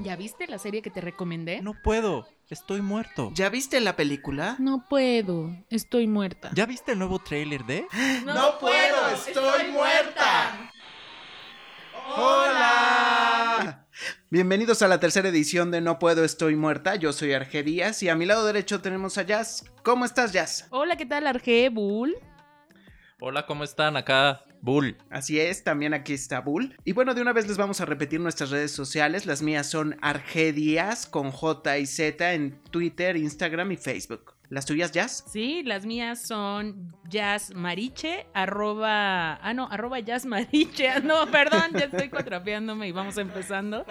¿Ya viste la serie que te recomendé? No puedo, estoy muerto. ¿Ya viste la película? No puedo, estoy muerta. ¿Ya viste el nuevo tráiler de? No puedo, estoy muerta. ¡Hola! Bienvenidos a la tercera edición de No Puedo, Estoy Muerta. Yo soy Arge Díaz y a mi lado derecho tenemos a Jazz. ¿Cómo estás, Jazz? Hola, ¿qué tal, Arge Bull? Hola, ¿cómo están? Acá, Bull. Así es, también aquí está Bull. Y bueno, de una vez les vamos a repetir nuestras redes sociales. Las mías son Arge Díaz con J y Z en Twitter, Instagram y Facebook. ¿Las tuyas, Jazz? Sí, las mías son Jazz Mariche, arroba. Ah, no, arroba Jazz Mariche. Ah, No, perdón, ya estoy cuatrapeándome y vamos empezando.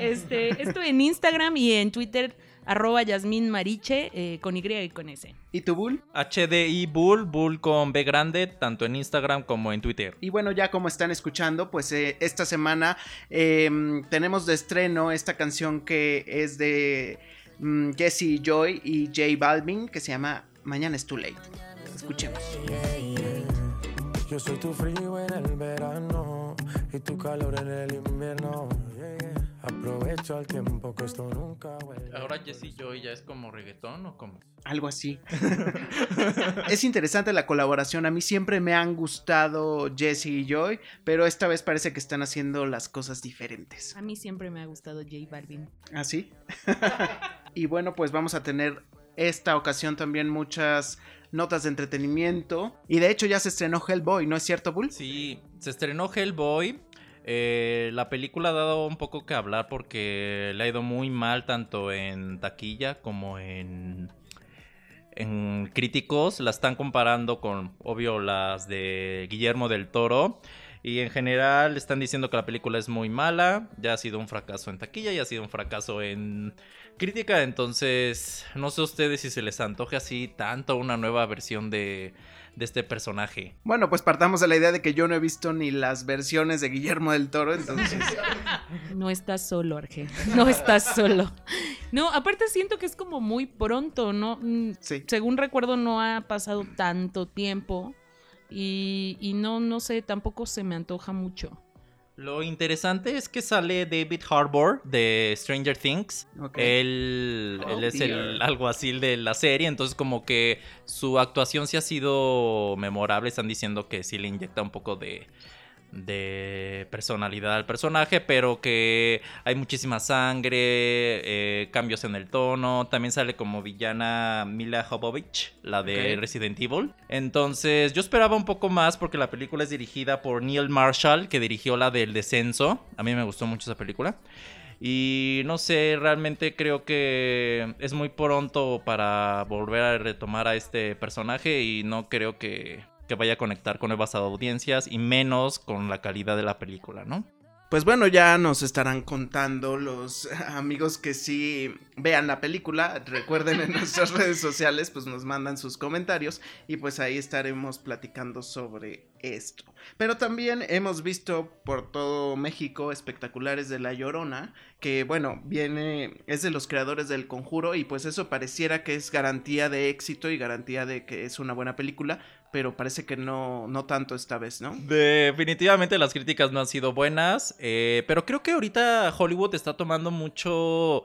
Este, estoy en Instagram y en Twitter, arroba Yasmin Mariche, eh, con Y y con S. ¿Y tu Bull? HDI Bull, Bull con B grande, tanto en Instagram como en Twitter. Y bueno, ya como están escuchando, pues eh, esta semana eh, tenemos de estreno esta canción que es de mm, Jesse Joy y J Balvin, que se llama Mañana es too late. Escuchemos. Yo soy tu frío en el verano y tu calor en el invierno. Yeah, yeah. Aprovecho al tiempo que esto nunca vuelve. Ahora Jesse Joy ya es como reggaetón o como. Algo así. es interesante la colaboración. A mí siempre me han gustado Jesse y Joy, pero esta vez parece que están haciendo las cosas diferentes. A mí siempre me ha gustado J Balvin. ¿Ah, sí? y bueno, pues vamos a tener esta ocasión también muchas notas de entretenimiento. Y de hecho ya se estrenó Hellboy, ¿no es cierto, Bull? Sí, se estrenó Hellboy. Eh, la película ha dado un poco que hablar porque le ha ido muy mal tanto en taquilla como en, en críticos. La están comparando con, obvio, las de Guillermo del Toro. Y en general están diciendo que la película es muy mala. Ya ha sido un fracaso en taquilla y ha sido un fracaso en crítica. Entonces, no sé ustedes si se les antoje así tanto una nueva versión de, de este personaje. Bueno, pues partamos de la idea de que yo no he visto ni las versiones de Guillermo del Toro, entonces... No estás solo, Arge. No estás solo. No, aparte siento que es como muy pronto, ¿no? Mm, Sí. Según recuerdo, no ha pasado tanto tiempo. Y, y no, no sé, tampoco se me antoja mucho. Lo interesante es que sale David Harbour de Stranger Things. Él, Oh, él es dear. el alguacil de la serie, entonces como que su actuación sí ha sido memorable. Están diciendo que sí le inyecta un poco de, de personalidad al personaje, pero que hay muchísima sangre, eh, cambios en el tono. También sale como villana Mila Jovovich, la de. Resident Evil. Entonces yo esperaba un poco más porque la película es dirigida por Neil Marshall, que dirigió la del descenso. A mí me gustó mucho esa película. Y no sé, realmente creo que es muy pronto para volver a retomar a este personaje y no creo que, que vaya a conectar con nuevas audiencias y menos con la calidad de la película, ¿no? Pues bueno, ya nos estarán contando los amigos que sí vean la película. Recuerden en nuestras redes sociales, pues nos mandan sus comentarios y pues ahí estaremos platicando sobre esto. Pero también hemos visto por todo México espectaculares de La Llorona, que bueno, viene, es de los creadores del conjuro y pues eso pareciera que es garantía de éxito y garantía de que es una buena película, pero parece que no, no tanto esta vez, ¿no? Definitivamente las críticas no han sido buenas, eh, pero creo que ahorita Hollywood está tomando mucho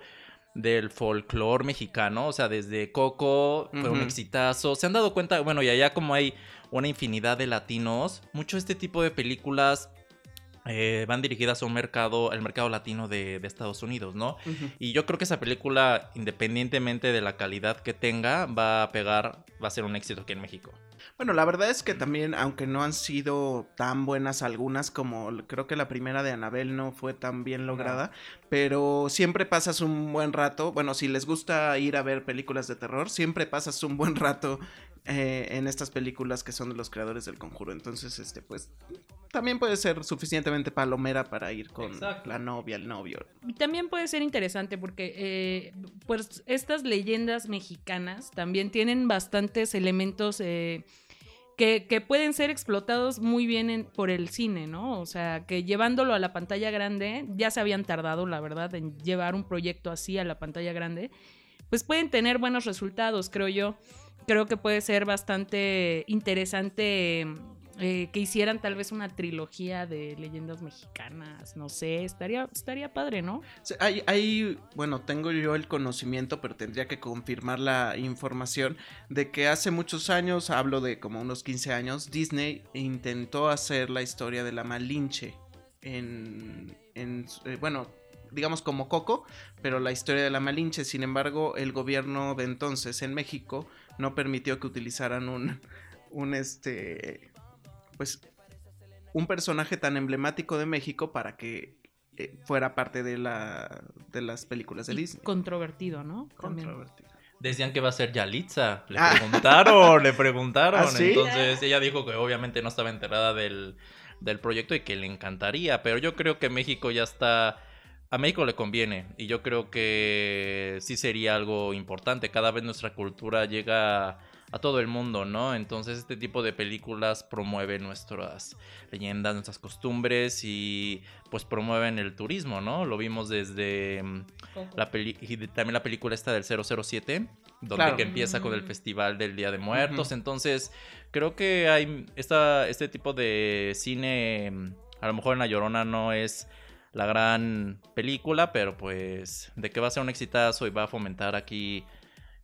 del folclore mexicano, o sea, desde Coco fue un exitazo, se han dado cuenta, bueno, y allá como hay una infinidad de latinos, mucho este tipo de películas eh, van dirigidas a un mercado, el mercado latino de, de Estados Unidos, ¿no? Y yo creo que esa película, independientemente de la calidad que tenga, va a pegar, va a ser un éxito aquí en México. Bueno, la verdad es que también, aunque no han sido tan buenas algunas como creo que la primera de Anabel no fue tan bien lograda, pero siempre pasas un buen rato. Bueno, si les gusta ir a ver películas de terror, siempre pasas un buen rato eh, en estas películas que son de los creadores del conjuro. Entonces, este, pues, también puede ser suficientemente palomera para ir con Exacto. la novia, el novio. Y también puede ser interesante porque eh, pues estas leyendas mexicanas también tienen bastantes elementos eh, que, que pueden ser explotados muy bien en- por el cine, ¿no? O sea, que llevándolo a la pantalla grande, ya se habían tardado, la verdad, en llevar un proyecto así a la pantalla grande, pues pueden tener buenos resultados, creo yo. Creo que puede ser bastante interesante eh, que hicieran tal vez una trilogía de leyendas mexicanas, no sé, estaría, estaría padre, ¿no? Sí, Hay, hay, bueno, tengo yo el conocimiento, pero tendría que confirmar la información de que hace muchos años, hablo de como unos 15 años, Disney intentó hacer la historia de la Malinche en, en eh, bueno, digamos como Coco, pero la historia de la Malinche, sin embargo, el gobierno de entonces en México no permitió que utilizaran un, un este, pues, un personaje tan emblemático de México para que eh, fuera parte de, la, de las películas de Y Disney. Controvertido, ¿no? También. Controvertido. Decían que va a ser Yalitza. Le Ah. preguntaron, le preguntaron. ¿Ah, sí? Entonces ella dijo que obviamente no estaba enterada del, del proyecto y que le encantaría. Pero yo creo que México ya está. A México le conviene. Y yo creo que sí sería algo importante. Cada vez nuestra cultura llega a todo el mundo, ¿no? Entonces este tipo de películas promueven nuestras leyendas, nuestras costumbres y pues promueven el turismo, ¿no? Lo vimos desde mm, la peli y de- también la película esta del 007, donde Claro. que empieza con el Mm. Festival del Día de Muertos. Entonces, creo que hay esta, este tipo de cine, mm, a lo mejor en La Llorona no es la gran película, pero pues de que va a ser un exitazo y va a fomentar aquí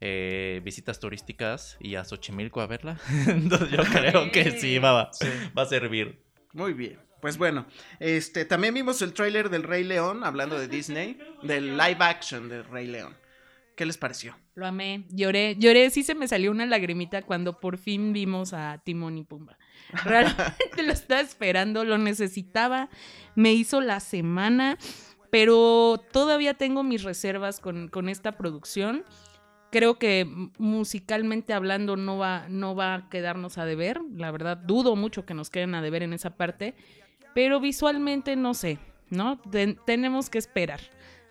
eh, visitas turísticas y a Xochimilco a verla. Entonces yo creo que sí, va, va, va a servir. Muy bien. Pues bueno, este también vimos el tráiler del Rey León, hablando de Disney, del live action del Rey León. ¿Qué les pareció? Lo amé, lloré, lloré, sí se me salió una lagrimita cuando por fin vimos a Timón y Pumba. Realmente lo estaba esperando, lo necesitaba, me hizo la semana, pero todavía tengo mis reservas con, con esta producción. Creo que musicalmente hablando no va, no va a quedarnos a deber, la verdad dudo mucho que nos queden a deber en esa parte, pero visualmente no sé, ¿no? Ten- tenemos que esperar.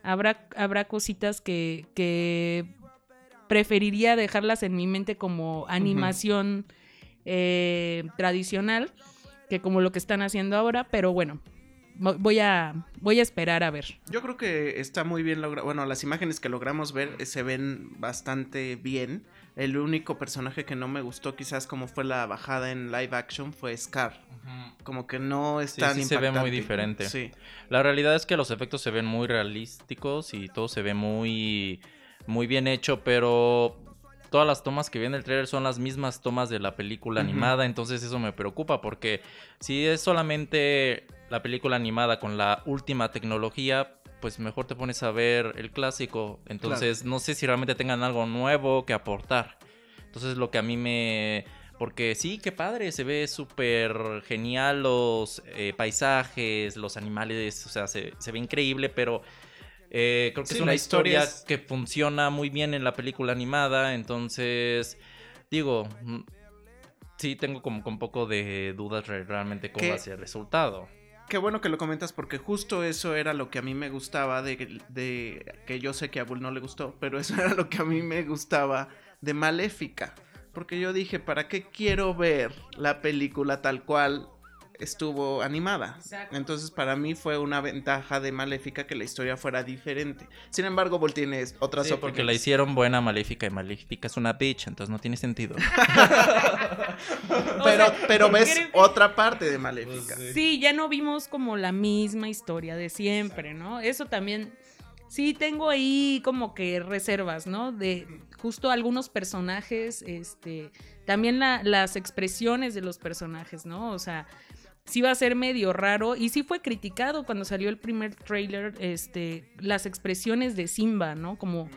Habrá, habrá cositas que, que preferiría dejarlas en mi mente como animación eh, tradicional que como lo que están haciendo ahora, pero bueno, vo- voy a, voy a esperar a ver. Yo creo que está muy bien logrado. Bueno, las imágenes que logramos ver eh, se ven bastante bien. El único personaje que no me gustó, quizás como fue la bajada en live action, fue Scar. Como que no es Sí, tan sí se ve muy diferente. Sí. La realidad es que los efectos se ven muy realísticos y todo se ve muy, muy bien hecho, pero todas las tomas que viene el trailer son las mismas tomas de la película animada, entonces eso me preocupa porque si es solamente la película animada con la última tecnología, pues mejor te pones a ver el clásico. Entonces no sé si realmente tengan algo nuevo que aportar. Entonces lo que a mí me... Porque sí, qué padre, se ve súper genial los eh, paisajes, los animales, o sea, se, se ve increíble, pero eh, creo que Sí, es una historia es- que funciona muy bien en la película animada, entonces, digo, mm, sí tengo como con un poco de dudas re- realmente cómo va a ser el resultado. Qué bueno que lo comentas porque justo eso era lo que a mí me gustaba de, de que yo sé que a Bull no le gustó, pero eso era lo que a mí me gustaba de Maléfica. Porque yo dije, ¿para qué quiero ver la película tal cual estuvo animada? Exacto. Entonces para mí fue una ventaja de Maléfica que la historia fuera diferente. Sin embargo, Bull tiene otras Sí, porque la hicieron buena Maléfica y Maléfica es una bitch, entonces no tiene sentido. Pero, pero ves creo otra parte de Maléfica. Sí, ya no vimos como la misma historia de siempre, ¿no? Eso también, sí tengo ahí como que reservas, ¿no? De justo algunos personajes, este, también la- las expresiones de los personajes, ¿no? O sea, sí va a ser medio raro y sí fue criticado cuando salió el primer trailer, este, las expresiones de Simba, ¿no? Como,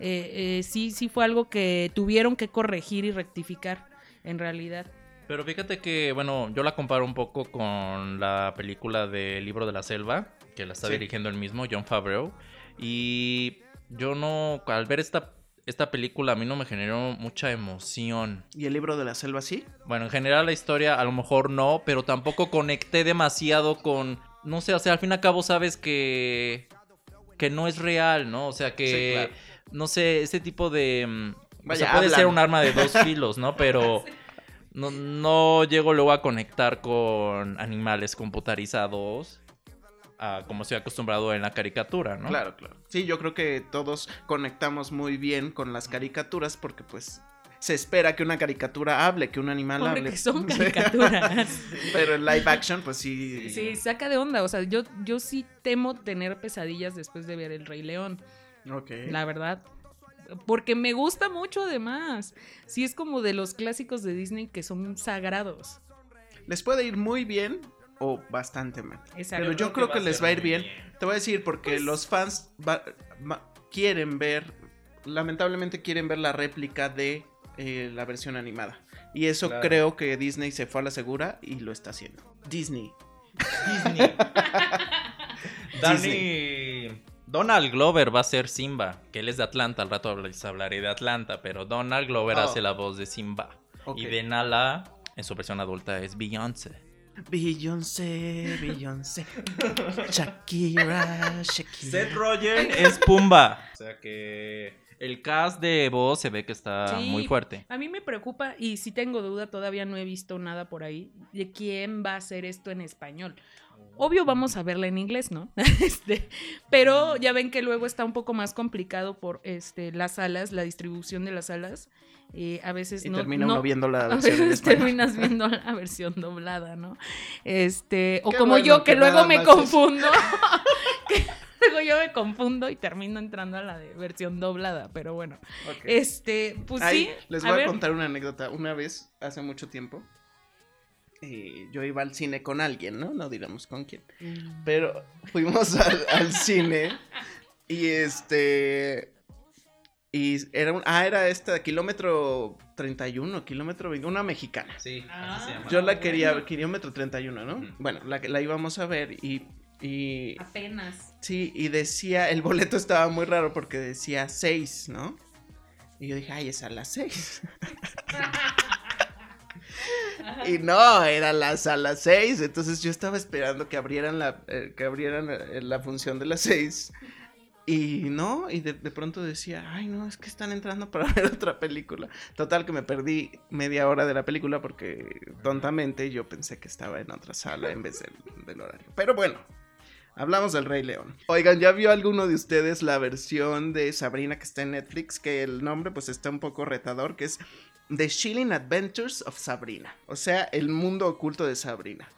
eh, eh, sí, sí fue algo que tuvieron que corregir y rectificar, en realidad. Pero fíjate que, bueno, yo la comparo un poco con la película de Libro de la Selva, que la está Sí. dirigiendo el mismo, John Favreau. Y yo no, al ver esta, esta película, a mí no me generó mucha emoción. ¿Y el libro de la selva sí? Bueno, en general la historia a lo mejor no, pero tampoco conecté demasiado con, no sé, o sea, al fin y al cabo sabes que, que no es real, ¿no? O sea, que, Sí, claro. no sé, ese tipo de... mm, o Vaya, sea, puede hablan. ser un arma de dos filos, ¿no? Pero no, no llego luego a conectar con animales computarizados a como estoy acostumbrado en la caricatura, ¿no? Claro, claro. Sí, yo creo que todos conectamos muy bien con las caricaturas porque pues se espera que una caricatura hable, que un animal Hombre, hable. que son caricaturas. Pero en live action, pues sí. Sí, saca de onda. O sea, yo, yo sí temo tener pesadillas después de ver El Rey León. Ok. La verdad. Porque me gusta mucho además. Sí es como de los clásicos de Disney que son sagrados. Les puede ir muy bien o bastante mal. Pero yo creo que les va a ir bien. Te voy a decir porque Pues- los fans va- va- quieren ver, lamentablemente quieren ver la réplica de eh, la versión animada. Y eso Claro. creo que Disney se fue a la segura y lo está haciendo. Disney. Disney. Danny. Donald Glover va a ser Simba, que él es de Atlanta, al rato les hablaré de Atlanta, pero Donald Glover Oh. hace la voz de Simba. Y de Nala, en su versión adulta, es Beyoncé. Beyoncé, Beyoncé. Shakira, Shakira. Seth Rogen es Pumba. O sea que el cast de voz se ve que está Sí. muy fuerte. A mí me preocupa y si tengo duda, todavía no he visto nada por ahí de quién va a hacer esto en español. Obvio vamos a verla en inglés, ¿no? Este, pero ya ven que luego está un poco más complicado por este, las salas, la distribución de las salas. Eh, a veces Y no, termina no- uno viendo la a versión en veces terminas viendo la versión doblada, ¿no? Este, o Qué como bueno yo que, que luego me confundo. que luego yo me confundo y termino entrando a la de versión doblada, pero bueno. Este, pues Ahí sí. les a voy a, contar una anécdota. Una vez, hace mucho tiempo, eh, yo iba al cine con alguien, ¿no? No digamos con quién. Pero fuimos al, al cine y este... Y era un... Ah, era esta, kilómetro 31, kilómetro 20, una mexicana. Sí, así se llama. Yo la Ah, quería, bueno. kilómetro 31, ¿no? Bueno, la, que- la íbamos a ver y... y Apenas. Sí, y decía, el boleto estaba muy raro porque decía 6, ¿no? Y yo dije, ay, es a las 6. y no, era las a las 6. Entonces yo estaba esperando que abrieran la, eh, que abrieran eh, la función de las 6. Y no, y de, de pronto decía, ay, no, es que están entrando para ver otra película. Total, que me perdí media hora de la película porque tontamente yo pensé que estaba en otra sala en vez del, del horario. Pero bueno, Hablamos del Rey León. Oigan, ¿ya vio alguno de ustedes la versión de Sabrina que está en Netflix? Que el nombre pues está un poco retador, que es The Chilling Adventures of Sabrina. O sea, el mundo oculto de Sabrina.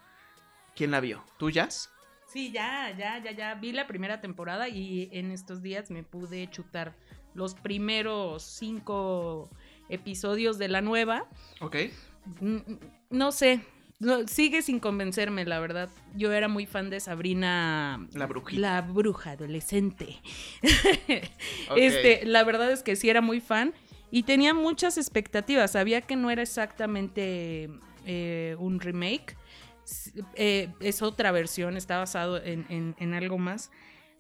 ¿Quién la vio? ¿Tú, Jazz? Sí, ya, ya, ya, ya. Vi la primera temporada y en estos días me pude chutar los primeros cinco episodios de la nueva. Ok. No sé, no, sigue sin convencerme, la verdad. Yo era muy fan de Sabrina. La brujita. La bruja adolescente. Ok. Este, la verdad es que sí era muy fan y tenía muchas expectativas. Sabía que no era exactamente eh, un remake. Eh, es otra versión, está basado en, en- en algo más.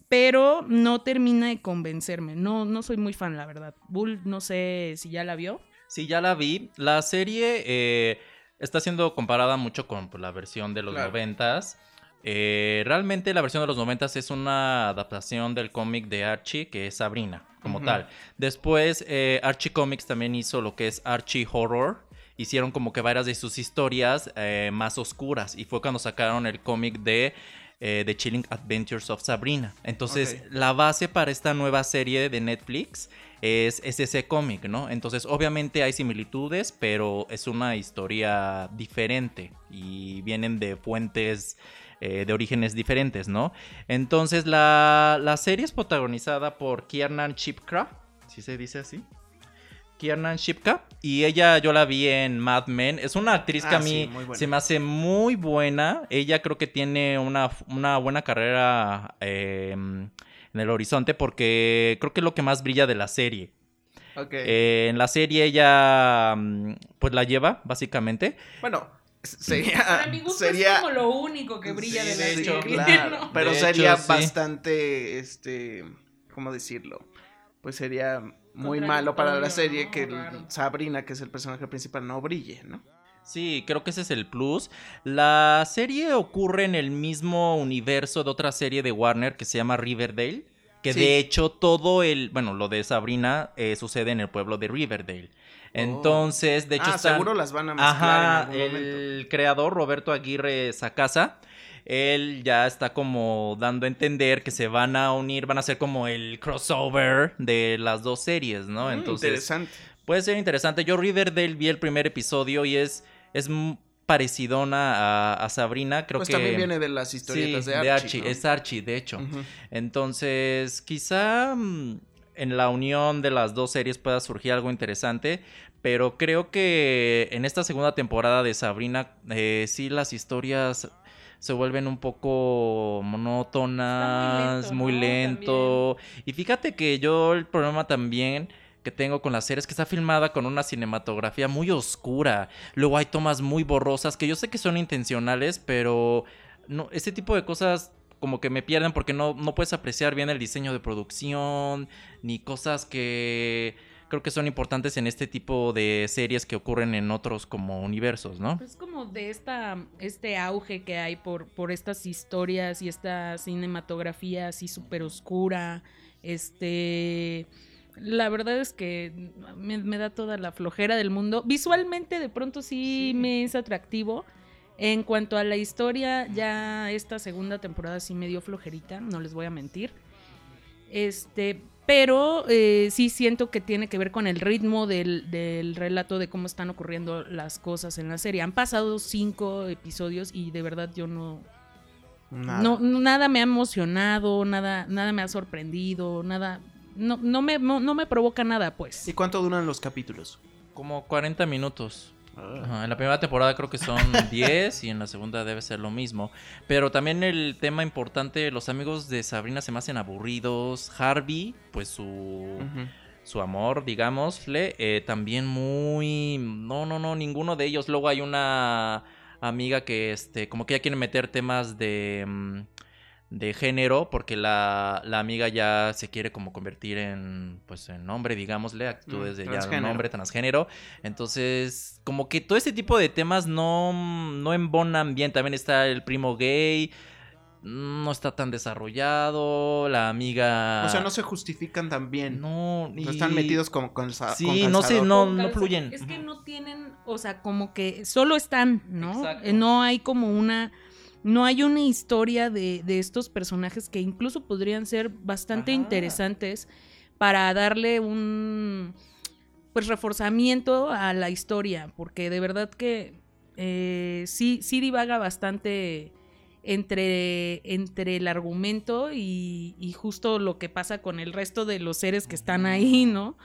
Pero no termina de convencerme. No, no soy muy fan, la verdad. Bull, no sé si ya la vio. Sí, ya la vi. La serie eh, está siendo comparada mucho con pues, la versión de los Claro. noventas. Eh, realmente la versión de los noventas es una adaptación del cómic de Archie, que es Sabrina, como tal. Después, eh, Archie Comics también hizo lo que es Archie Horror. Hicieron como que varias de sus historias eh, más oscuras. Y fue cuando sacaron el cómic de eh, The Chilling Adventures of Sabrina. Entonces, la base para esta nueva serie de Netflix es, es ese cómic, ¿no? Entonces, obviamente hay similitudes, pero es una historia diferente y vienen de fuentes eh, de orígenes diferentes, ¿no? Entonces, la, la serie es protagonizada por Kiernan Shipka, ¿sí se dice así? Kiernan Shipka, y ella yo la vi en Mad Men. Es una actriz que Ah, a mí sí, muy buena. se me hace muy buena. Ella creo que tiene una, una buena carrera eh, en el horizonte porque creo que es lo que más brilla de la serie. Eh, en la serie ella mm, pues la lleva básicamente. bueno, sería... Para mi gusto sería... es como lo único que brilla Sí, de hecho, serie, claro, ¿no? pero De sería hecho, sí. bastante, este, ¿cómo decirlo? Pues sería muy malo para la serie que. Sabrina, que es el personaje principal, no brille, ¿no? Sí, creo que ese es el plus. La serie ocurre en el mismo universo de otra serie de Warner que se llama Riverdale. Que Sí. de hecho todo el, bueno, lo de Sabrina eh, sucede en el pueblo de Riverdale. Entonces, de hecho, ah, están- seguro las van a mezclar Ajá, en algún momento. el creador Roberto Aguirre Sacasa, él ya está como dando a entender que se van a unir, van a ser como el crossover de las dos series, ¿no? Mm, Entonces, Interesante. puede ser interesante. Yo Riverdale vi el primer episodio y es, es parecidona a, a Sabrina. Creo pues que también viene de las historietas Sí, de Archie. ¿no? Es Archie, de hecho. Entonces, quizá mm, en la unión de las dos series pueda surgir algo interesante, pero creo que en esta segunda temporada de Sabrina, eh, sí las historias se vuelven un poco monótonas, muy muy lento. Y fíjate que yo el problema también que tengo con la serie es que está filmada con una cinematografía muy oscura. Luego hay tomas muy borrosas que yo sé que son intencionales, pero no, ese tipo de cosas como que me pierden porque no, no puedes apreciar bien el diseño de producción, ni cosas que creo que son importantes en este tipo de series que ocurren en otros como universos, ¿no? Es como de esta, este auge que hay por, por estas historias y esta cinematografía así súper oscura. Este. La verdad es que me, me da toda la flojera del mundo. Visualmente, de pronto sí, Sí. me es atractivo. En cuanto a la historia, ya esta segunda temporada sí me dio flojerita, no les voy a mentir. Este, pero eh, sí siento que tiene que ver con el ritmo del, del relato de cómo están ocurriendo las cosas en la serie. Han pasado cinco episodios y de verdad yo no, Nada. no nada me ha emocionado, nada, nada me ha sorprendido, nada, no, no me, no, no me provoca nada, pues. ¿Y cuánto duran los capítulos? Como 40 minutos. Ah. Ajá, en la primera temporada creo que son 10 y en la segunda debe ser lo mismo. Pero también el tema importante, los amigos de Sabrina se me hacen aburridos. Harvey, pues su, su amor, digámosle, eh, también muy... No, no, no, ninguno de ellos. Luego hay una amiga que, este, como que ya quiere meter temas de... de género, porque la, la amiga ya se quiere como convertir en, pues, en hombre, digámosle, actitudes Mm, de ya transgénero. un hombre transgénero. Entonces, como que todo este tipo de temas no, no embonan bien. También está el primo gay, no está tan desarrollado, la amiga... O sea, no se justifican tan bien. No, O sea, están metidos como con, sa- Sí, con no sé, no, no fluyen. Es que no tienen, o sea, como que solo están, ¿no? Exacto. No hay como una, no hay una historia de, de estos personajes que incluso podrían ser bastante Ajá. interesantes para darle un, pues, reforzamiento a la historia, porque de verdad que eh, sí, sí divaga bastante entre, entre el argumento y, y justo lo que pasa con el resto de los seres que están ahí, ¿no?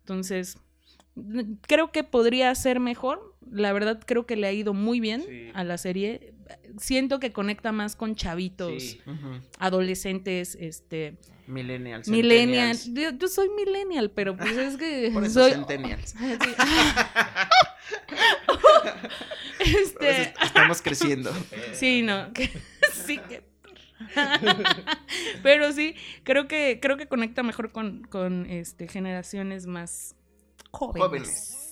Entonces, creo que podría ser mejor. La verdad, creo que le ha ido muy bien Sí. a la serie. Siento que conecta más con chavitos, Sí. Adolescentes, este, Millennials. millennials. Yo, yo soy millennial, pero pues es que Por eso soy... centennials. Por este, estamos creciendo. Sí, no. sí que. Pero sí, creo que, creo que conecta mejor con, con este, generaciones más jóvenes. Jóvenes.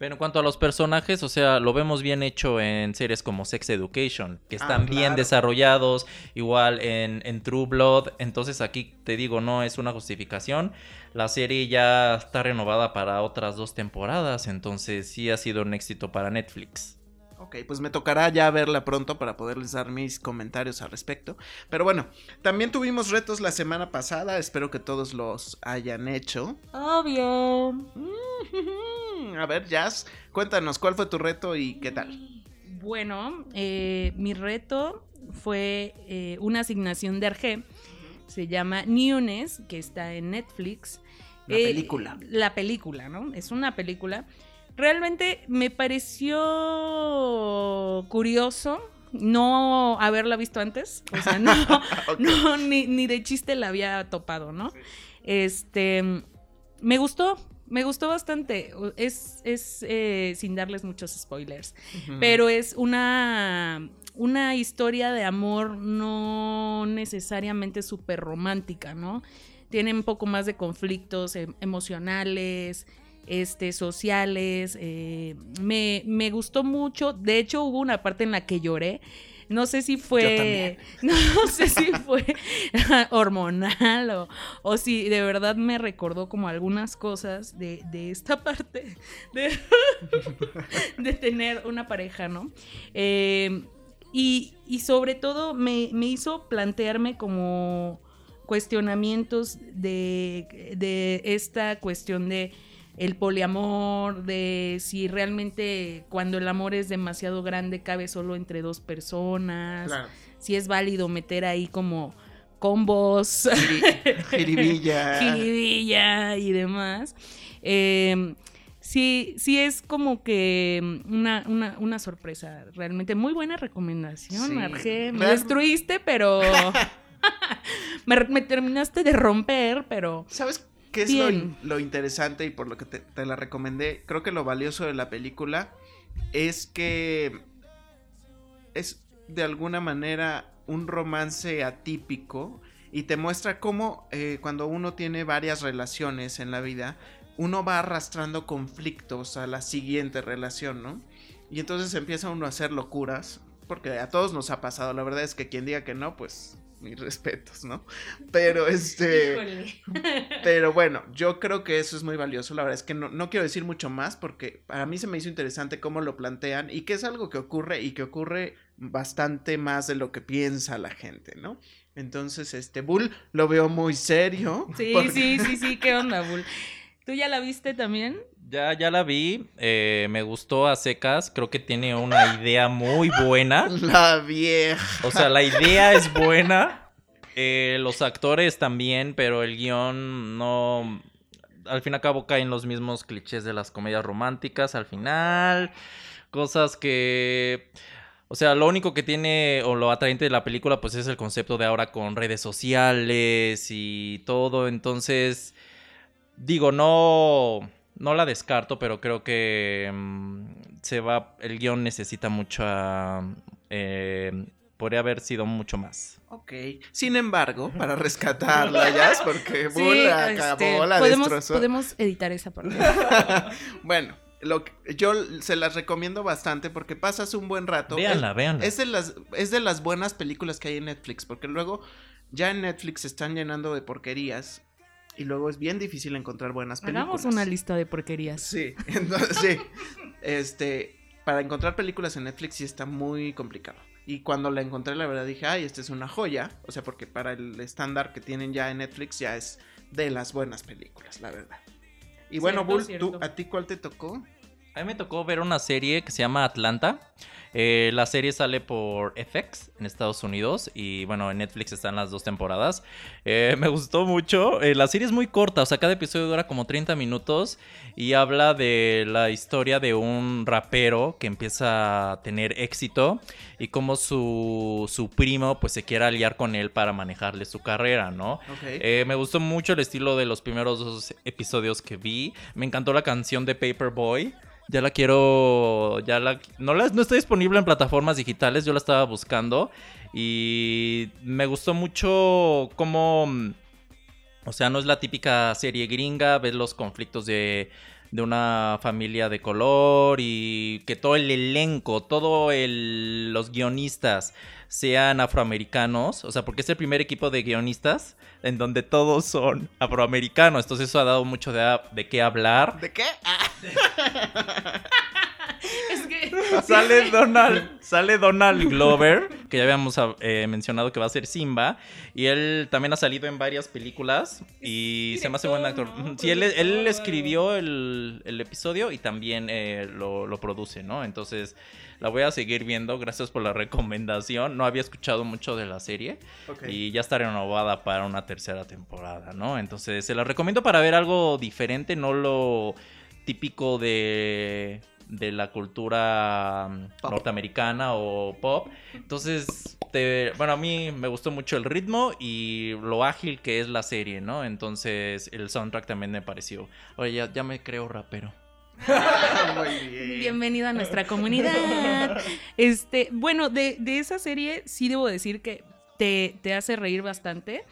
Pero en cuanto a los personajes, o sea, lo vemos bien hecho en series como Sex Education, que Ah, están bien desarrollados, igual en, en True Blood. Entonces aquí te digo, no es una justificación. La serie ya está renovada para otras dos temporadas, entonces sí ha sido un éxito para Netflix. Ok, pues me tocará ya verla pronto para poderles dar mis comentarios al respecto. Pero bueno, también tuvimos retos la semana pasada, espero que todos los hayan hecho. Obvio. Mm, A ver, Jazz, cuéntanos, ¿cuál fue tu reto y qué tal? Bueno, eh, mi reto fue eh, una asignación de Arge. Se llama Newness, que está en Netflix. La Eh, película. La película, ¿no? Es una película. Realmente me pareció curioso no haberla visto antes. O sea, no, no ni, ni de chiste la había topado, ¿no? Este, me gustó, me gustó bastante. Es, es eh, sin darles muchos spoilers, pero es una, una historia de amor no necesariamente súper romántica, ¿no? Tiene un poco más de conflictos em- emocionales, este, sociales. eh, me, me gustó mucho. De hecho, hubo una parte en la que lloré. No sé si fue. No, sé si fue hormonal o, o si de verdad me recordó como algunas cosas de, de esta parte de, de tener una pareja, ¿no? Eh, y, y sobre todo me, me hizo plantearme como cuestionamientos de, de esta cuestión de el poliamor, de si realmente cuando el amor es demasiado grande cabe solo entre dos personas, Claro. si es válido meter ahí como combos, Jiri- Jiribilla. jiribilla y demás. Eh, sí, sí es como que una, una, una sorpresa. Realmente muy buena recomendación, Sí. Marge. Me Real- destruiste, pero... me, me terminaste de romper, pero... ¿Sabes qué es lo, interesante y por lo que te, te la recomendé? Creo que lo valioso de la película es que es de alguna manera un romance atípico y te muestra cómo eh, cuando uno tiene varias relaciones en la vida, uno va arrastrando conflictos a la siguiente relación, ¿no? Y entonces empieza uno a hacer locuras, porque a todos nos ha pasado, la verdad es que quien diga que no, pues mis respetos, ¿no? Pero este... Híjole. Pero bueno, yo creo que eso es muy valioso. La verdad es que no, no quiero decir mucho más porque para mí se me hizo interesante cómo lo plantean y que es algo que ocurre y que ocurre bastante más de lo que piensa la gente, ¿no? Entonces, este Bull lo veo muy serio. Sí, porque- sí, sí, sí, qué onda, Bull. ¿Tú ya la viste también? Ya, ya la vi, eh, me gustó a secas, creo que tiene una idea muy buena. La vieja. O sea, la idea es buena, eh, los actores también, pero el guion no... Al fin y al cabo caen los mismos clichés de las comedias románticas al final, cosas que... O sea, lo único que tiene o lo atraente de la película pues es el concepto de ahora con redes sociales y todo, entonces digo, no no la descarto, pero creo que mm, se va el guion necesita mucha eh, podría haber sido mucho más. Ok. Sin embargo, para rescatarla, ya, porque Bull acabó, este, la podemos, destrozó. podemos editar esa parte. bueno, lo que- yo se las recomiendo bastante porque pasas un buen rato. Véanla, véanla. Es de las, es de las buenas películas que hay en Netflix, porque luego ya en Netflix se están llenando de porquerías y luego es bien difícil encontrar buenas películas. Hagamos una lista de porquerías. Sí, entonces sí. Este, para encontrar películas en Netflix sí está muy complicado. Y cuando la encontré, la verdad dije, ay, esta es una joya. O sea, porque para el estándar que tienen ya en Netflix ya es de las buenas películas, la verdad. Y bueno, Bull. ¿tú, ¿a ti cuál te tocó? A mí me tocó ver una serie que se llama Atlanta. Eh, la serie sale por FX en Estados Unidos y bueno, en Netflix están las dos temporadas. Eh, me gustó mucho. Eh, la serie es muy corta, o sea, cada episodio dura como 30 minutos y habla de la historia de un rapero que empieza a tener éxito y cómo su, su primo pues se quiere aliar con él para manejarle su carrera, ¿no? Me gustó mucho el estilo de los primeros dos episodios que vi. Me encantó la canción de Paperboy. Ya la quiero. Ya la. No, la, no está disponible en plataformas digitales. Yo la estaba buscando. Y me gustó mucho cómo. O sea, no es la típica serie gringa. Ves los conflictos de. De una familia de color y que todo el elenco, todos los guionistas sean afroamericanos, o sea, porque es el primer equipo de guionistas en donde todos son afroamericanos, entonces eso ha dado mucho de, de qué hablar. ¿De qué? Ah, Es que. Sale Donald, sale Donald Glover, que ya habíamos eh, mencionado que va a ser Simba, y él también ha salido en varias películas y se me hace buen actor. Sí, él, él escribió el, el episodio y también eh, lo, lo produce, ¿no? Entonces la voy a seguir viendo, gracias por la recomendación. No había escuchado mucho de la serie. ok. Y ya está renovada para una tercera temporada, ¿no? Entonces se la recomiendo para ver algo diferente, no lo típico de, de la cultura mm, Pop. norteamericana o pop. Entonces, te- bueno, a mí me gustó mucho el ritmo y lo ágil que es la serie, ¿no? Entonces el soundtrack también me pareció. Oye, ya, ya me creo rapero. Muy bien. Bienvenido a nuestra comunidad. Este, bueno, de, de esa serie sí debo decir que te, te hace reír bastante.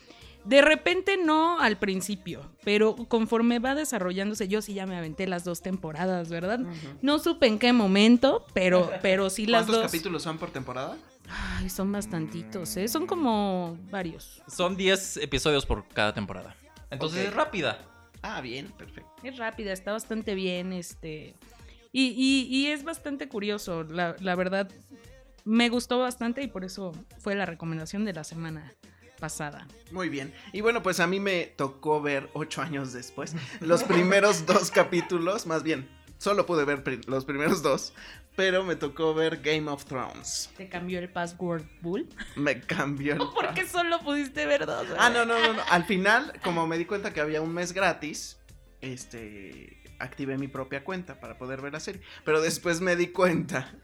De repente no al principio, pero conforme va desarrollándose, yo sí ya me aventé las dos temporadas, ¿verdad? No supe en qué momento, pero, pero sí las ¿Cuántos dos. capítulos son por temporada? Ay, son bastantitos, ¿eh? Son como varios. Son 10 episodios por cada temporada. Entonces es rápida. Ah, bien, perfecto. Es rápida, está bastante bien, este... Y, y- y es bastante curioso, la, la verdad. Me gustó bastante y por eso fue la recomendación de la semana pasada. Muy bien. Y bueno, pues a mí me tocó ver ocho años después los primeros dos capítulos, más bien, solo pude ver pri- los primeros dos, pero me tocó ver Game of Thrones. ¿Te cambió el password Bull? Me cambió el... ¿Por qué solo pudiste ver dos? Ah, no, no, no, no. Al final, como me di cuenta que había un mes gratis, este, activé mi propia cuenta para poder ver la serie. Pero después me di cuenta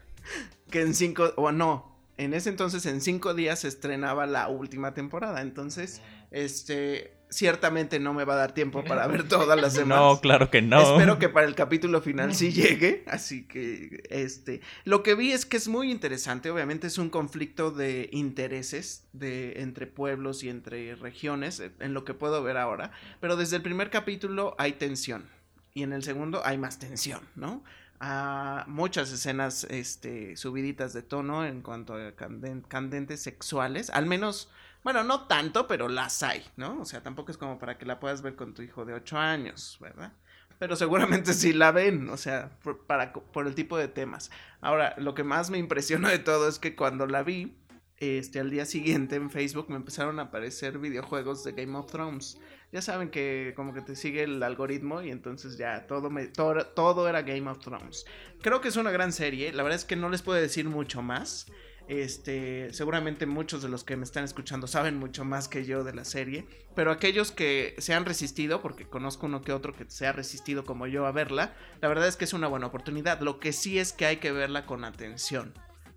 que en cinco, o no, en ese entonces en cinco días se estrenaba la última temporada. Entonces, este, ciertamente no me va a dar tiempo para ver todas las demás. No, claro que no. Espero que para el capítulo final sí llegue, así que este, lo que vi es que es muy interesante, obviamente es un conflicto de intereses de entre pueblos y entre regiones eh, en lo que puedo ver ahora, pero desde el primer capítulo hay tensión y en el segundo hay más tensión, ¿no? Ah, muchas escenas este subiditas de tono en cuanto a canden- candentes sexuales, al menos bueno, no tanto, pero las hay, ¿no? O sea, tampoco es como para que la puedas ver con tu hijo de 8 años, ¿verdad? Pero seguramente sí la ven, o sea, por, para, por el tipo de temas. Ahora, lo que más me impresionó de todo es que cuando la vi, este, al día siguiente en Facebook me empezaron a aparecer videojuegos de Game of Thrones. Ya saben que como que te sigue el algoritmo y entonces ya todo, me, todo, todo era Game of Thrones. Creo que es una gran serie, la verdad es que no les puedo decir mucho más. Este, seguramente muchos de los que me están escuchando saben mucho más que yo de la serie, pero aquellos que se han resistido, porque conozco uno que otro que se ha resistido como yo a verla, la verdad es que es una buena oportunidad. Lo que sí es que hay que verla con atención.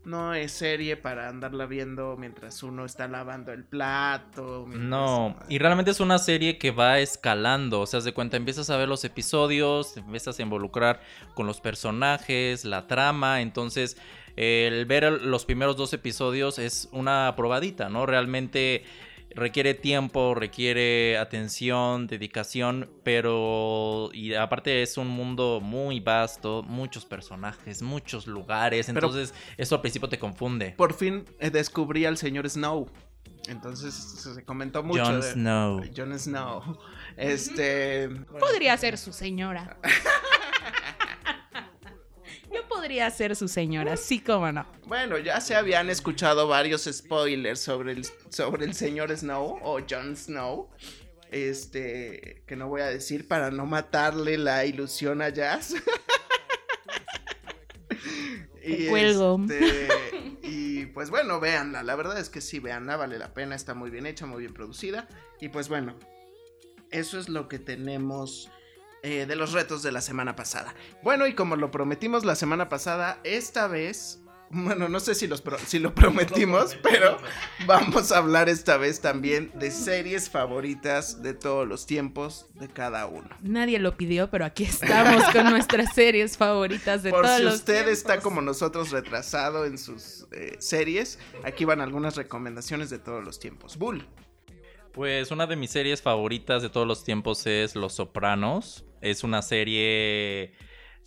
No es serie para andarla viendo mientras uno está lavando el plato. No, y realmente es una serie que va escalando, o sea, de cuenta, empiezas a ver los episodios, te empiezas a involucrar con los personajes, la trama, entonces el ver los primeros dos episodios es una probadita, ¿no? Realmente requiere tiempo, requiere atención, dedicación, pero y aparte es un mundo muy vasto, muchos personajes, muchos lugares, Pero- entonces eso al principio te confunde. Por fin eh, descubrí al señor Snow. Entonces se se comentó mucho. Jon de- Snow. Jon Snow. Este. Podría ser su señora. Podría ser su señora, sí como no. Bueno, ya se habían escuchado varios spoilers sobre el, sobre el señor Snow o Jon Snow. Este, que no voy a decir para no matarle la ilusión a Jazz. Cuelgo. este, y pues bueno, véanla. La verdad es que sí, véanla, vale la pena. Está muy bien hecha, muy bien producida. Y pues bueno, eso es lo que tenemos eh, de los retos de la semana pasada. Bueno, y como lo prometimos la semana pasada, esta vez, bueno, no sé si, los pro- si lo prometimos, pero vamos a hablar esta vez también de series favoritas de todos los tiempos de cada uno. Nadie lo pidió, pero aquí estamos con nuestras series favoritas de Por todos si los usted tiempos. está como nosotros retrasado en sus eh, series, aquí van algunas recomendaciones de todos los tiempos. Bull. Pues una de mis series favoritas de todos los tiempos es Los Sopranos. Es una serie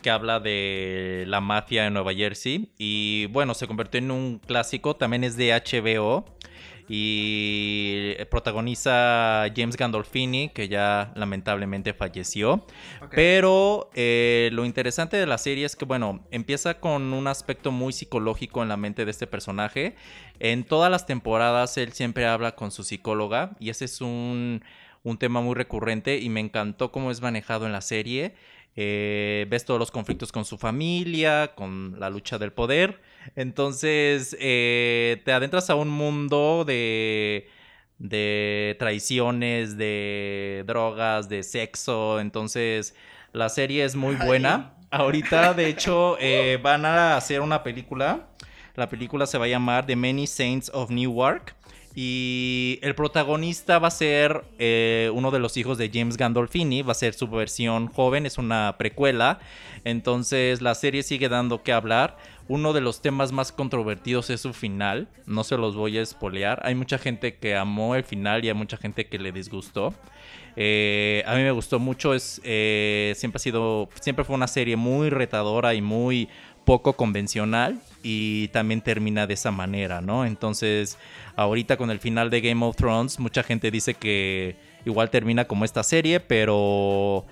que habla de la mafia en Nueva Jersey y bueno, se convirtió en un clásico, también es de HBO y protagoniza James Gandolfini, que ya lamentablemente falleció. Pero eh, lo interesante de la serie es que, bueno, empieza con un aspecto muy psicológico en la mente de este personaje. En todas las temporadas él siempre habla con su psicóloga y ese es un, un tema muy recurrente y me encantó cómo es manejado en la serie. Eh, ves todos los conflictos con su familia, con la lucha del poder. Entonces eh, te adentras a un mundo de, de traiciones, de drogas, de sexo. Entonces la serie es muy buena. Ahorita, de hecho, eh, van a hacer una película. La película se va a llamar The Many Saints of Newark. Y el protagonista va a ser eh, uno de los hijos de James Gandolfini. Va a ser su versión joven, es una precuela. Entonces la serie sigue dando que hablar. Uno de los temas más controvertidos es su final. No se los voy a espolear. Hay mucha gente que amó el final y hay mucha gente que le disgustó. Eh, a mí me gustó mucho. Es, eh, siempre ha sido. Siempre fue una serie muy retadora y muy poco convencional. Y también termina de esa manera, ¿no? Entonces, ahorita con el final de Game of Thrones, mucha gente dice que igual termina como esta serie, pero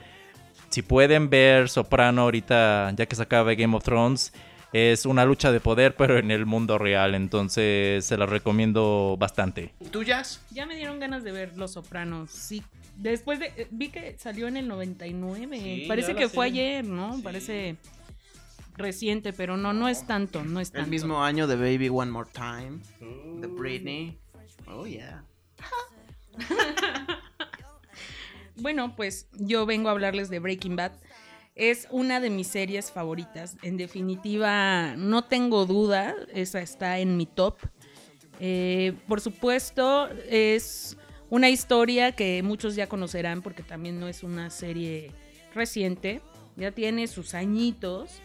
si pueden ver Soprano ahorita, ya que se acaba Game of Thrones, es una lucha de poder, pero en el mundo real. Entonces se la recomiendo bastante. ¿Tuyas? Ya me dieron ganas de ver Los Sopranos. Sí. Después de. eh, Vi que salió en el 99. Sí, Parece que fue ayer, ¿no? Sí. Parece reciente, pero no, no es tanto. No es tanto. El mismo año de Baby One More Time, de Britney. Oh, yeah. Bueno, pues yo vengo a hablarles de Breaking Bad. Es una de mis series favoritas. En definitiva, no tengo duda, esa está en mi top. Eh, por supuesto, es una historia que muchos ya conocerán porque también no es una serie reciente. Ya tiene sus añitos.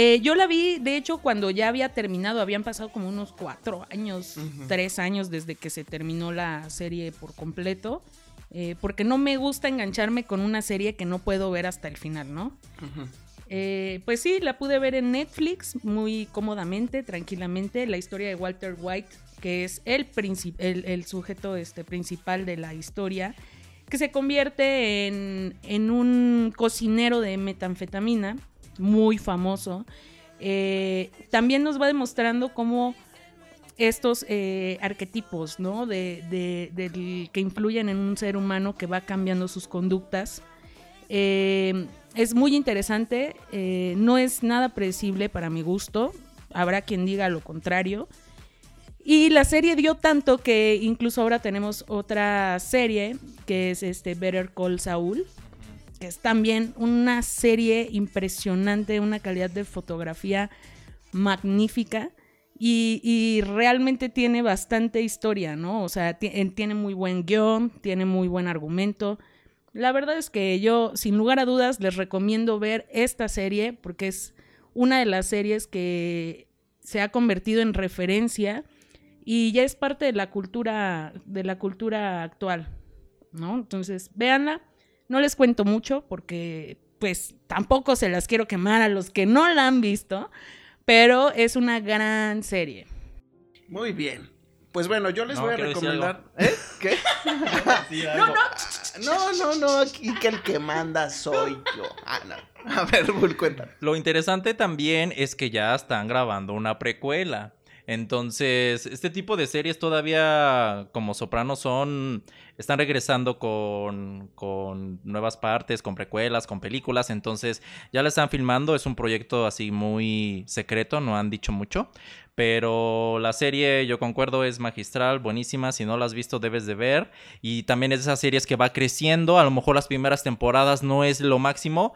Eh, yo la vi, de hecho, cuando ya había terminado, habían pasado como unos cuatro años, tres años desde que se terminó la serie por completo. eh, porque no me gusta engancharme con una serie que no puedo ver hasta el final, ¿no? Eh, pues sí, la pude ver en Netflix muy cómodamente, tranquilamente. La historia de Walter White, que es el, el, el sujeto este, principal de la historia, que se convierte en, en un cocinero de metanfetamina, muy famoso. Eh, también nos va demostrando cómo estos eh, arquetipos, ¿no? De, de- que influyen en un ser humano que va cambiando sus conductas. Eh, es muy interesante, no es nada predecible para mi gusto, habrá quien diga lo contrario. Y la serie dio tanto que incluso ahora tenemos otra serie que es este Better Call Saul, que es también una serie impresionante, una calidad de fotografía magnífica y, realmente tiene bastante historia, ¿no? O sea, ti- en- tiene muy buen guion, tiene muy buen argumento. La verdad es que yo, sin lugar a dudas, les recomiendo ver esta serie porque es una de las series que se ha convertido en referencia y ya es parte de la cultura, de la cultura actual, ¿no? Entonces, véanla. No les cuento mucho porque, pues, tampoco se las quiero quemar a los que no la han visto, pero es una gran serie. Muy bien. Pues bueno, yo les No, voy a recomendar. ¿Eh? ¿Qué? No, no, no, aquí que el que manda soy yo. Ah, no. A ver, Bull, cuéntame. Lo interesante también es que ya están grabando una precuela. Entonces, este tipo de series todavía como Sopranos son, están regresando con, con nuevas partes, con precuelas, con películas. Entonces, ya la están filmando. Es un proyecto así muy secreto, no han dicho mucho. Pero la serie, yo concuerdo, es magistral, buenísima. Si no la has visto, debes de ver. Y también es de esas series que va creciendo. A lo mejor las primeras temporadas no es lo máximo.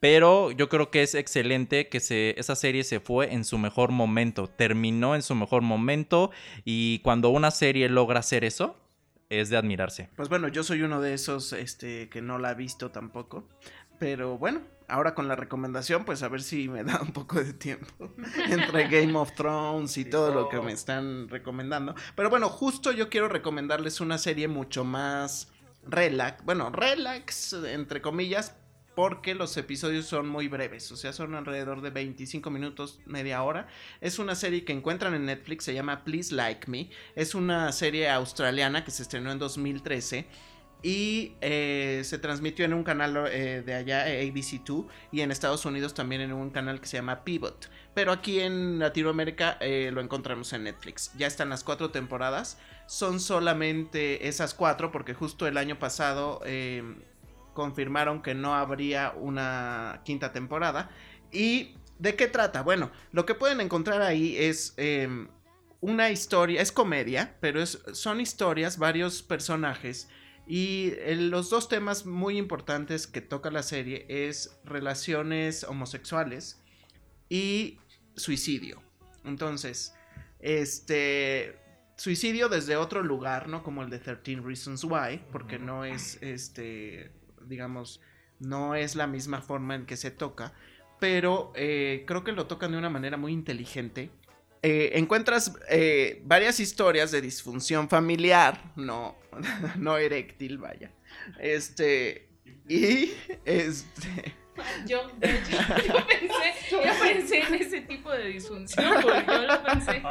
Pero yo creo que es excelente que se, esa serie se fue en su mejor momento. Terminó en su mejor momento. Y cuando una serie logra hacer eso, es de admirarse. Pues bueno, yo soy uno de esos este, que no la ha visto tampoco. Pero bueno, ahora con la recomendación, pues a ver si me da un poco de tiempo. Entre Game of Thrones y todo lo que me están recomendando. Pero bueno, justo yo quiero recomendarles una serie mucho más relax. Bueno, relax, entre comillas, porque los episodios son muy breves, o sea, son alrededor de 25 minutos, media hora. Es una serie que encuentran en Netflix, se llama Please Like Me. Es una serie australiana que se estrenó en 2013 y eh, se transmitió en un canal eh, de allá, eh, ABC2, y en Estados Unidos también en un canal que se llama Pivot. Pero aquí en Latinoamérica eh, lo encontramos en Netflix. Ya están las cuatro temporadas. Son solamente esas cuatro porque justo el año pasado confirmaron que no habría una quinta temporada. ¿Y de qué trata? Bueno, lo que pueden encontrar ahí es eh, una historia, es comedia, pero es, son historias, varios personajes. Y eh, los dos temas muy importantes que toca la serie es relaciones homosexuales y suicidio. Entonces, este suicidio desde otro lugar, ¿no? Como el de 13 Reasons Why, porque no es este digamos, no es la misma forma en que se toca, pero eh, creo que lo tocan de una manera muy inteligente. Eh, encuentras eh, varias historias de disfunción familiar, no, no eréctil, vaya. Este, y este, Yo, de hecho, yo pensé, yo pensé en ese tipo de disfunción, porque yo lo pensé.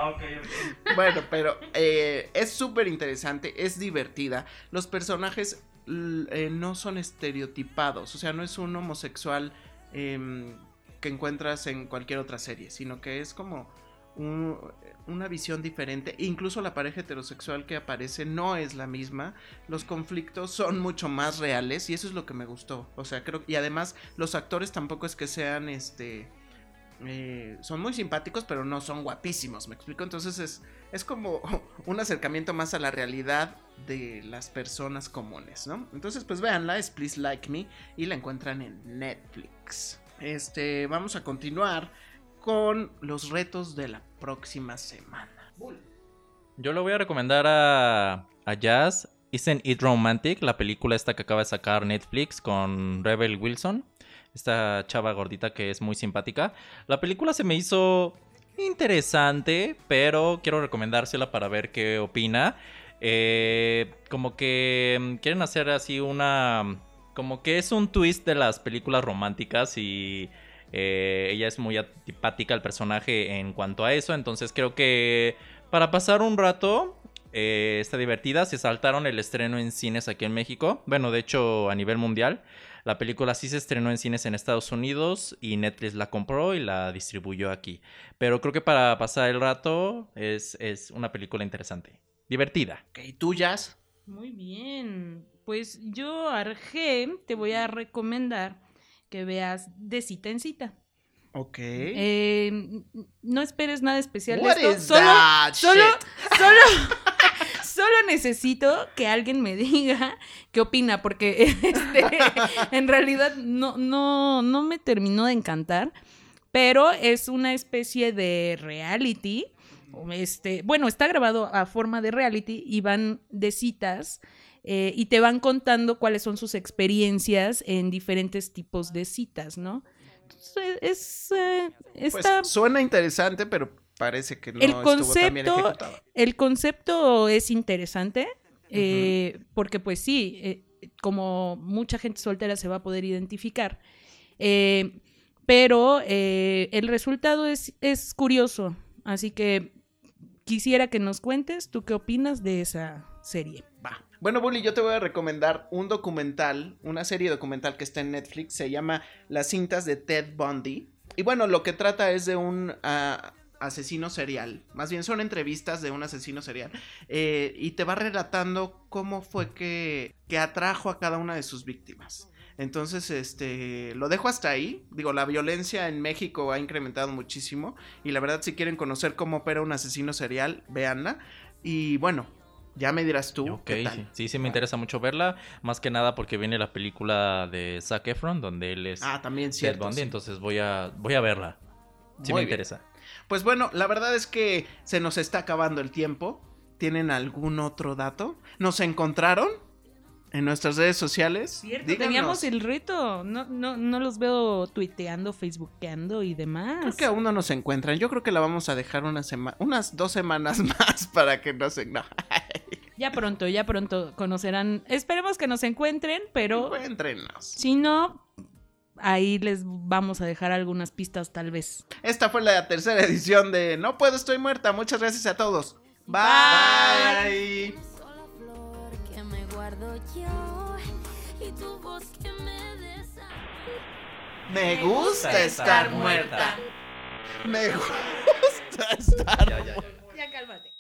bueno, pero eh, es súper interesante, es divertida. Los personajes eh, no son estereotipados, o sea, no es un homosexual em, que encuentras en cualquier otra serie, sino que es como un- una visión diferente. Incluso la pareja heterosexual que aparece no es la misma. Los conflictos son mucho más reales y eso es lo que me gustó. O sea, creo y además los actores tampoco es que sean este eh, son muy simpáticos, pero no son guapísimos, ¿me explico? Entonces es, es como un acercamiento más a la realidad de las personas comunes, ¿no? Entonces, pues véanla, es Please Like Me y la encuentran en Netflix. Este, vamos a continuar con los retos de la próxima semana. Yo le voy a recomendar a, a Jazz Isn't It Romantic, la película esta que acaba de sacar Netflix con Rebel Wilson, esta chava gordita que es muy simpática. La película se me hizo interesante, pero quiero recomendársela para ver qué opina. Eh, como que mm, quieren hacer así una... Como que es un twist de las películas románticas y eh, ella es muy antipática al personaje en cuanto a eso. Entonces creo que para pasar un rato eh, está divertida. Se saltaron el estreno en cines aquí en México. Bueno, de hecho a nivel mundial. La película sí se estrenó en cines en Estados Unidos y Netflix la compró y la distribuyó aquí. Pero creo que para pasar el rato es, es una película interesante. Divertida. Ok, tuyas. Muy bien. Pues yo, Arge, te voy a recomendar que veas de cita en cita. Ok. Eh, no esperes nada especial de What esto. is Solo, that solo, shit? solo, solo necesito que alguien me diga qué opina, porque este, en realidad no, no, no me terminó de encantar, pero es una especie de reality. Este, bueno, está grabado a forma de reality y van de citas eh, y te van contando cuáles son sus experiencias en diferentes tipos de citas, ¿no? Entonces, es, eh, Pues suena interesante, pero parece que no El estuvo tan bien concepto- ejecutado. el concepto es interesante, eh, porque pues sí, eh, como mucha gente soltera se va a poder identificar, eh, pero el resultado es, es curioso, así que quisiera que nos cuentes tú qué opinas de esa serie. Va. Bueno, Bully, yo te voy a recomendar un documental, una serie documental que está en Netflix, se llama Las cintas de Ted Bundy. Y bueno, lo que trata es de un ah, asesino serial, más bien son entrevistas de un asesino serial, eh, y te va relatando cómo fue que, que atrajo a cada una de sus víctimas. Entonces, este, lo dejo hasta ahí. Digo, la violencia en México ha incrementado muchísimo. Y la verdad, si quieren conocer cómo opera un asesino serial, véanla. Y bueno, ya me dirás tú. Ok, qué tal. sí, sí, me interesa mucho verla. Más que nada porque viene la película de Zac Efron, donde él es Ah, también Ted cierto. Bundy, sí. entonces voy a, voy a verla. Sí Muy me bien. interesa. Pues bueno, la verdad es que se nos está acabando el tiempo. ¿Tienen algún otro dato? ¿Nos encontraron en nuestras redes sociales? Cierto, Díganos. teníamos el reto, no, no, no los veo tuiteando, facebookeando y demás. Creo que aún no nos encuentran. Yo creo que la vamos a dejar una sema- unas dos semanas más para que nos... No, Ya pronto, ya pronto conocerán. Esperemos que nos encuentren, pero encuéntrenos. si no, ahí les vamos a dejar algunas pistas tal vez. Esta fue la tercera edición de No Puedo, Estoy Muerta. Muchas gracias a todos. Bye. Me gusta estar muerta. Me gusta estar Ya, ya, ya. Ya cálmate.